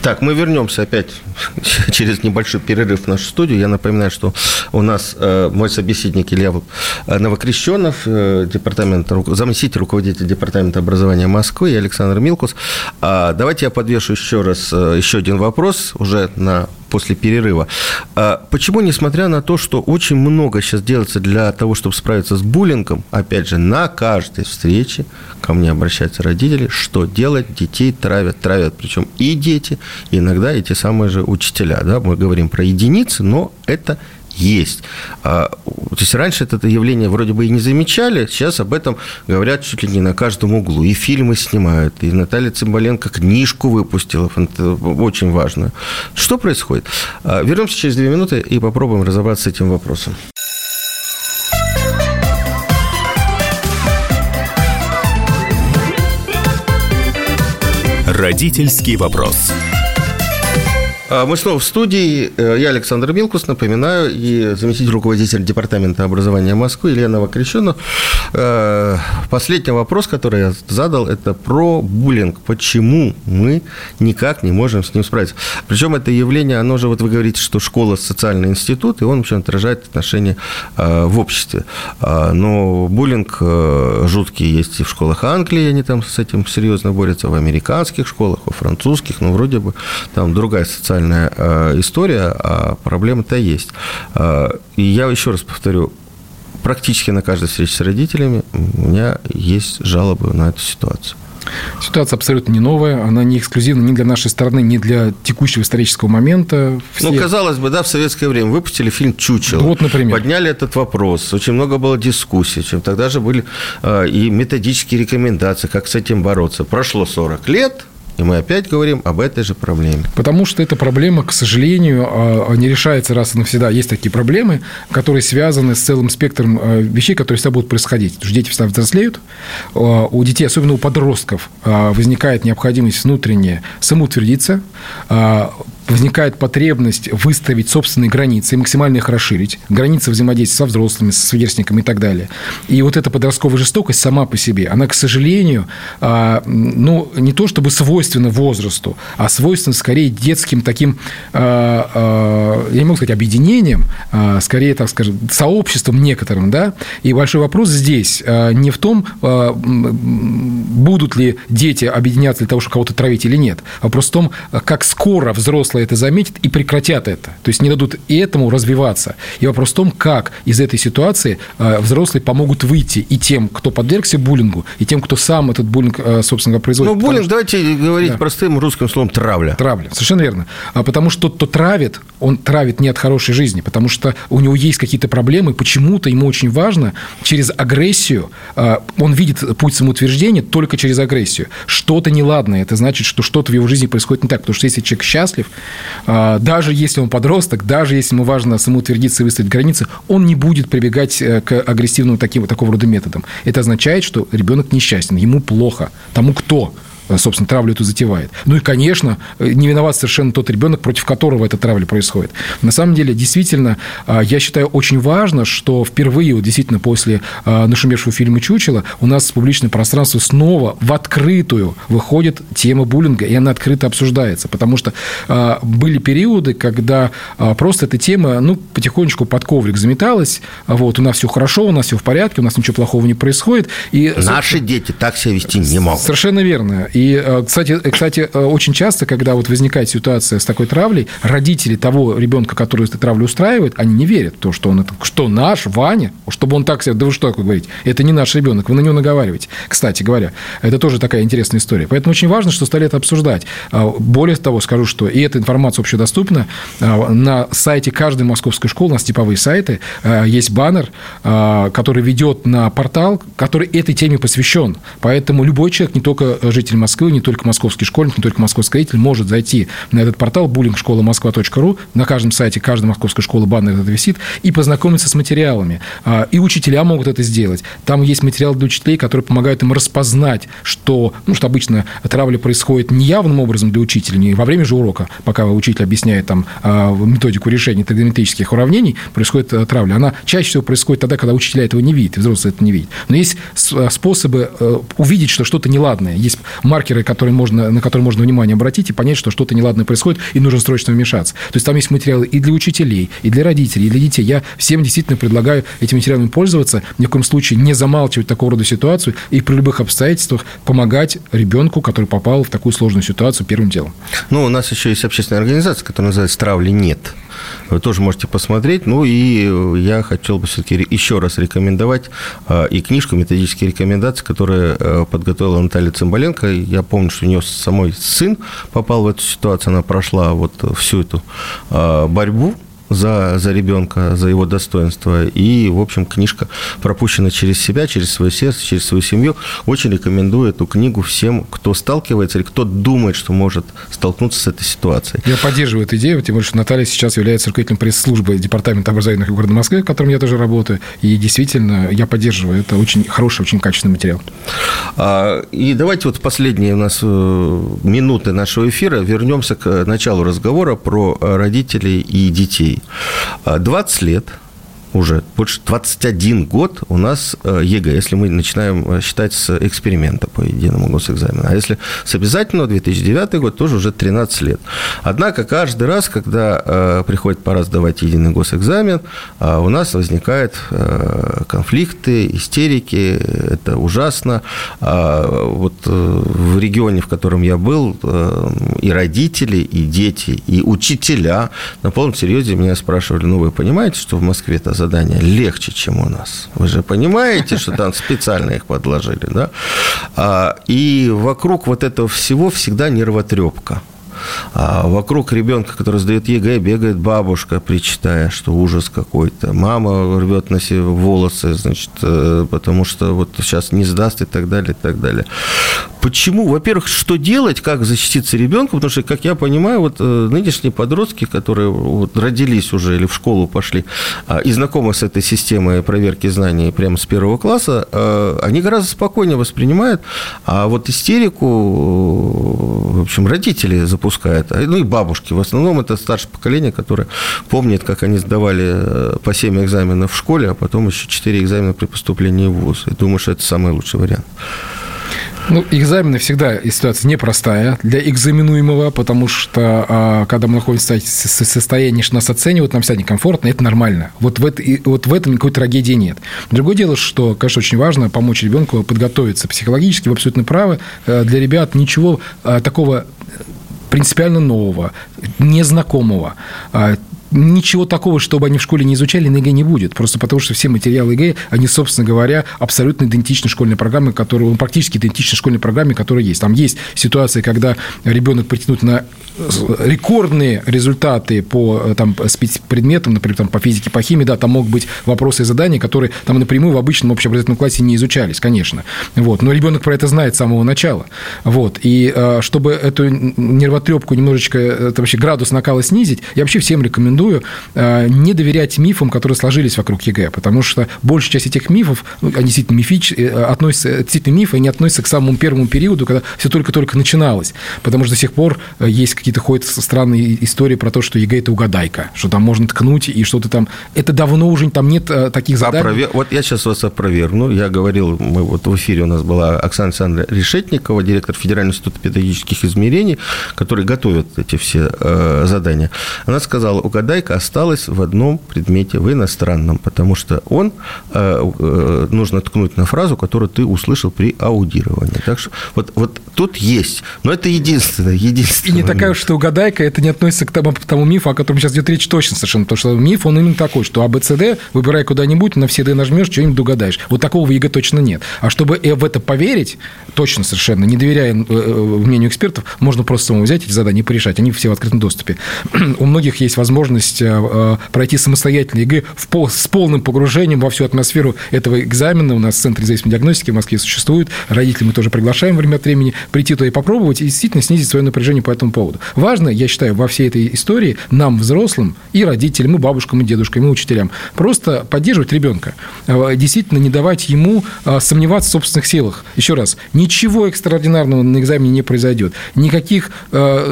Так, мы вернемся опять *laughs* через небольшой перерыв в нашу студию. Я напоминаю, что у нас э, мой собеседник Илья э, Новокрещенов, э, департамент, заместитель руководителя департамента образования Москвы и Александр Милкус. А, давайте я подвешу еще раз еще один вопрос уже на после перерыва. А почему, несмотря на то, что очень много сейчас делается для того, чтобы справиться с буллингом, опять же, на каждой встрече ко мне обращаются родители, что делать, детей травят, травят, причем и дети, и иногда эти самые же учителя. Да? Мы говорим про единицы, но это есть. А, то есть раньше это явление вроде бы и не замечали, сейчас об этом говорят чуть ли не на каждом углу. И фильмы снимают, и Наталья Цымбаленко книжку выпустила, очень важную. Что происходит? А, вернемся через две минуты и попробуем разобраться с этим вопросом. Родительский вопрос. А мы снова в студии. Э, я Александр Милкус, напоминаю, и заместитель руководителя Департамента образования Москвы Елена Вакрещена. Э, последний вопрос, который я задал, это про буллинг. Почему мы никак не можем с ним справиться? Причем это явление, оно же, вот вы говорите, что школа – социальный институт, и он, в общем, отражает отношения э, в обществе. А, но буллинг жуткий есть и в школах Англии, они там с этим серьезно борются, в американских школах, во французских, ну, вроде бы там другая социальная э, история, а проблема-то есть. Э, и я еще раз повторю, практически на каждой встрече с родителями у меня есть жалобы на эту ситуацию. Ситуация абсолютно не новая, она не эксклюзивна ни для нашей страны, ни для текущего исторического момента. Все... Ну, казалось бы, да, в советское время выпустили фильм «Чучело». Вот, например. Подняли этот вопрос, очень много было дискуссий, чем тогда же были э, и методические рекомендации, как с этим бороться. Прошло 40 лет, и мы опять говорим об этой же проблеме. Потому что эта проблема, к сожалению, а, а, не решается раз и навсегда. Есть такие проблемы, которые связаны с целым спектром а, вещей, которые всегда будут происходить. Потому что дети всегда взрослеют. У детей, особенно у подростков, возникает необходимость внутренне самоутвердиться, возникает потребность выставить собственные границы и максимально их расширить. Границы взаимодействия со взрослыми, со сверстниками и так далее. И вот эта подростковая жестокость сама по себе, она, к сожалению, а, ну, не то чтобы свойственна возрасту, а свойственна скорее детским таким, а, а, я не могу сказать, объединением, скорее, так скажем, сообществом некоторым, да. И большой вопрос здесь не в том, будут ли дети объединяться для того, чтобы кого-то травить или нет. Вопрос в том, как скоро взрослые взрослые это заметят и прекратят это. То есть не дадут и этому развиваться. И вопрос в том, как из этой ситуации э, взрослые помогут выйти и тем, кто подвергся буллингу, и тем, кто сам этот буллинг, э, собственно говоря, производит. Ну, буллинг, что... давайте говорить да. простым русским словом, травля. Травля, совершенно верно. А потому что тот, кто травит, он травит не от хорошей жизни, потому что у него есть какие-то проблемы, почему-то ему очень важно через агрессию, э, он видит путь самоутверждения только через агрессию. Что-то неладное, это значит, что что-то в его жизни происходит не так, потому что если человек счастлив, даже если он подросток, даже если ему важно самоутвердиться и выставить границы, он не будет прибегать э, к агрессивным таким, такого рода методам. Это означает, что ребенок несчастен, ему плохо. Тому, кто собственно, травлю эту затевает. Ну и, конечно, э, не виноват совершенно тот ребенок, против которого эта травля происходит. На самом деле, действительно, э, я считаю очень важно, что впервые, вот действительно, после нашумевшего фильма «Чучело» у нас в публичное пространство снова в открытую выходит тема буллинга, и она открыто обсуждается. Потому что были периоды, когда просто эта тема, ну, потихонечку под коврик заметалась, вот, у нас все хорошо, у нас все в порядке, у нас ничего плохого не происходит. И, Наши дети так себя вести не могут. Совершенно верно. И, э, кстати, э, кстати, э, очень часто, когда вот возникает ситуация с такой травлей, родители того ребенка, который эту травлю устраивает, они не верят в то, что он это, что наш Ваня, чтобы он так себя, да вы что такое говорите, это не наш ребенок, вы на него наговариваете. Кстати говоря, это тоже такая интересная история. Поэтому очень важно, что стали это обсуждать. А, более того, скажу, что и эта информация общедоступна. А, на сайте каждой московской школы, у нас типовые сайты, а, есть баннер, который ведет на портал, который этой теме посвящен. Поэтому любой человек, не только житель Москвы, не только московский школьник, не только московский родитель может зайти на этот портал bullyingшкола-москва.ру, на каждом сайте каждой московской школы баннер это висит, и познакомиться с материалами. А, и учителя могут это сделать. Там есть материал для учителей, которые помогают им распознать, что, ну, что обычно травля происходит неявным образом для учителя, не во время же урока, пока учитель объясняет там а, методику решения тригонометрических уравнений, происходит э, травля. Она чаще всего происходит тогда, когда учителя этого не видят, взрослые это не видят. Но есть способы э, увидеть, что что-то неладное. Есть маркеры, которые можно, на которые можно внимание обратить и понять, что что-то неладное происходит, и нужно срочно вмешаться. То есть там есть материалы и для учителей, и для родителей, и для детей. Я всем действительно предлагаю этими материалами пользоваться, ни в коем случае не замалчивать такого рода ситуацию и при любых обстоятельствах помогать ребенку, который попал в такую сложную ситуацию первым делом. Ну, у нас еще есть общественная организация, которая называется «Травли нет». Вы тоже можете посмотреть. Ну, и я хотел бы все-таки еще раз рекомендовать а, и книжку «Методические рекомендации», которую э, подготовила Наталья Цымбаленко. Я помню, что у нее самой сын попал в эту ситуацию, она прошла вот всю эту а, борьбу за, за ребенка, за его достоинство. И, в общем, книжка пропущена через себя, через свое сердце, через свою семью. Очень рекомендую эту книгу всем, кто сталкивается или кто думает, что может столкнуться с этой ситуацией. Я поддерживаю эту идею, тем более, что Наталья сейчас является руководителем пресс-службы Департамента образования города Москвы, в котором я тоже работаю. И действительно, я поддерживаю. Это очень хороший, очень качественный материал. А, и давайте вот в последние у нас э, минуты нашего эфира вернемся к началу разговора про родителей и детей. 20 лет – уже больше 21 год у нас э, ЕГЭ, если мы начинаем э, считать с эксперимента по единому госэкзамену. А если с обязательного 2009 год, тоже уже 13 лет. Однако каждый раз, когда э, приходит пора сдавать единый госэкзамен, у нас возникают конфликты, истерики, это ужасно. Вот в регионе, в котором я был, и родители, и дети, и учителя на полном серьезе меня спрашивали, ну вы понимаете, что в Москве это задания легче, чем у нас. Вы же понимаете, что там специально их подложили, да? А, и вокруг вот этого всего всегда нервотрепка. А вокруг ребенка, который сдает ЕГЭ, бегает бабушка, причитая, что ужас какой-то. Мама рвет на себе волосы, значит, э, потому что вот сейчас не сдаст и так далее, и так далее. Почему? Во-первых, что делать, как защититься ребенку? Потому что, как я понимаю, вот э, нынешние подростки, которые вот родились уже или в школу пошли а, и знакомы с этой системой проверки знаний прямо с первого класса, э, они гораздо спокойнее воспринимают, а вот истерику, в общем, родители запускают пускает. А, ну и бабушки. В основном это старшее поколение, которое помнит, как они сдавали э, по 7 экзаменов в школе, а потом еще 4 экзамена при поступлении в ВУЗ. И думаю, что это самый лучший вариант. Ну, экзамены всегда ситуация непростая для экзаменуемого, потому что а, когда мы находимся в состоянии, что нас оценивают, нам всегда некомфортно, это нормально. Вот в, это, вот в этом никакой трагедии нет. Другое дело, что, конечно, очень важно помочь ребенку подготовиться психологически, вы абсолютно правы. Э, для ребят ничего а, такого принципиально нового, незнакомого, а, ничего такого, чтобы они в школе не изучали, на ЕГЭ не будет. Просто потому, что все материалы ЕГЭ, они, собственно говоря, абсолютно идентичны школьной программе, которая, ну, практически идентичны школьной программе, которая есть. Там есть ситуации, когда ребенок претендует на рекордные результаты по э, там, предметам, например, там, по физике, по химии, да, там могут быть вопросы и задания, которые там напрямую в обычном общеобразовательном классе не изучались, конечно. Вот. Но ребенок про это знает с самого начала. Вот. И э, чтобы эту нервотрепку немножечко, это вообще градус накала снизить, я вообще всем рекомендую рекомендую э, не доверять мифам, которые сложились вокруг ЕГЭ, потому что большая часть этих мифов, ну, они действительно мифич, э, относятся, действительно мифы, они относятся к самому первому периоду, когда все только-только начиналось, потому что до сих пор э, есть какие-то ходят странные истории про то, что ЕГЭ – это угадайка, что там можно ткнуть и что-то там. Это давно уже, там нет таких заданий. Опровер... Вот я сейчас вас опровергну. Я говорил, мы вот в эфире у нас была Оксана Александровна Решетникова, директор Федерального института педагогических измерений, который готовит эти все э, задания. Она сказала, угадай угадайка осталась в одном предмете, в иностранном, потому что он, э, э, нужно ткнуть на фразу, которую ты услышал при аудировании. Так что вот, вот тут есть, но это единственное, единственное. И не такая уж, что угадайка, это не относится к тому, к тому мифу, о котором сейчас идет речь точно совершенно, потому что миф, он именно такой, что АБЦД, выбирай куда-нибудь, на все D нажмешь, что-нибудь угадаешь. Вот такого в ЕГЭ точно нет. А чтобы в это поверить, точно совершенно, не доверяя э, мнению экспертов, можно просто самому взять эти задания и порешать. Они все в открытом доступе. *clears throat* У многих есть возможность возможность э, э, пройти самостоятельно ЕГЭ в пол, с полным погружением во всю атмосферу этого экзамена. У нас Центр независимой диагностики в Москве существует. Родителей мы тоже приглашаем время от времени прийти туда и попробовать, и действительно снизить свое напряжение по этому поводу. Важно, я считаю, во всей этой истории нам, взрослым, и родителям, и бабушкам, и дедушкам, и учителям, просто поддерживать ребенка. Э, действительно не давать ему сомневаться в собственных силах. Еще раз, ничего экстраординарного на экзамене не произойдет. Никаких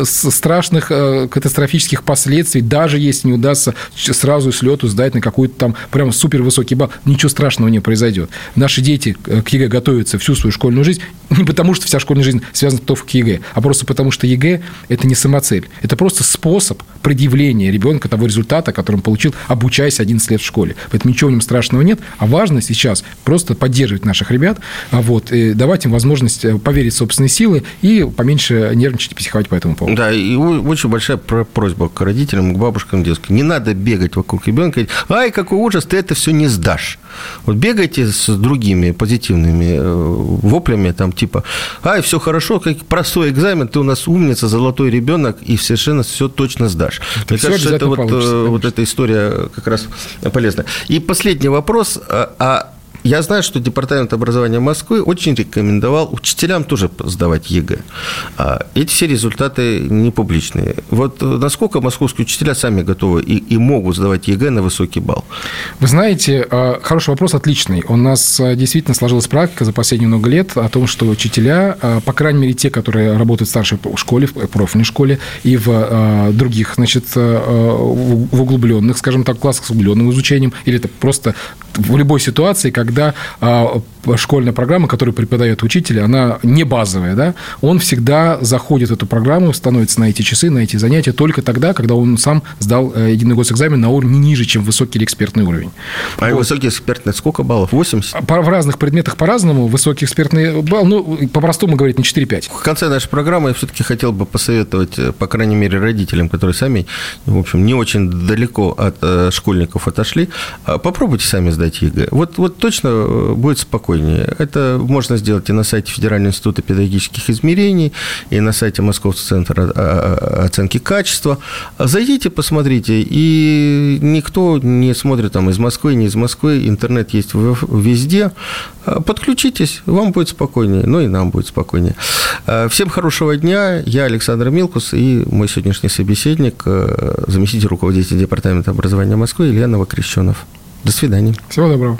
страшных катастрофических последствий, даже если если не удастся сразу с лету сдать на какой-то там прям супер высокий балл, ничего страшного не произойдет. Наши дети к ЕГЭ готовятся всю свою школьную жизнь *laughs* не потому, что вся школьная жизнь связана только к ЕГЭ, а просто потому, что ЕГЭ – это не самоцель. Это просто способ предъявления ребенка того результата, который он получил, обучаясь 11 лет в школе. Поэтому ничего в нем страшного нет. А важно сейчас просто поддерживать наших ребят, а вот, и давать им возможность э, поверить в собственные силы и поменьше нервничать и психовать по этому поводу. Да, и очень большая просьба к родителям, к бабушкам, ребенок делает. Не надо бегать вокруг ребенка и говорить, ай, какой ужас, ты это все не сдашь. Вот бегайте с другими позитивными э, воплями, там типа, ай, все хорошо, как простой экзамен, ты у нас умница, золотой ребенок, и совершенно все точно сдашь. Это Мне кажется, это вот, э, вот эта история как раз полезная. И последний вопрос, а, а я знаю, что Департамент образования Москвы очень рекомендовал учителям тоже сдавать ЕГЭ. А эти все результаты не публичные. Вот насколько московские учителя сами готовы и, и могут сдавать ЕГЭ на высокий балл? Вы знаете, а, хороший вопрос, отличный. У нас а, действительно сложилась практика за последние много лет о том, что учителя, по крайней мере, те, которые работают в старшей школе, в профильной школе и в других, значит, в углубленных, скажем так, классах с углубленным изучением, или это просто в любой ситуации, когда а, школьная программа, которую преподает учитель, она не базовая, да, он всегда заходит в эту программу, становится на эти часы, на эти занятия только тогда, когда он сам сдал э, единый госэкзамен на уровне ниже, чем высокий или экспертный уровень. А вот. высокий экспертный сколько баллов? 80? По, в разных предметах по-разному. Высокий экспертный балл, ну, по-простому говорить, на 4-5. В конце нашей программы я все-таки хотел бы посоветовать, э, по крайней мере, родителям, которые сами, в общем, не очень далеко от э, школьников отошли, а попробуйте сами сдать ЕГЭ. Вот, вот точно будет спокойно спокойнее. Это можно сделать и на сайте Федерального института педагогических измерений, и на сайте Московского центра оценки качества. Зайдите, посмотрите, и никто не смотрит там из Москвы, не из Москвы, интернет есть везде. Подключитесь, вам будет спокойнее, ну и нам будет спокойнее. Всем хорошего дня. Я Александр Милкус и мой сегодняшний собеседник, заместитель руководителя Департамента образования Москвы Илья Новокрещенов. До свидания. Всего доброго.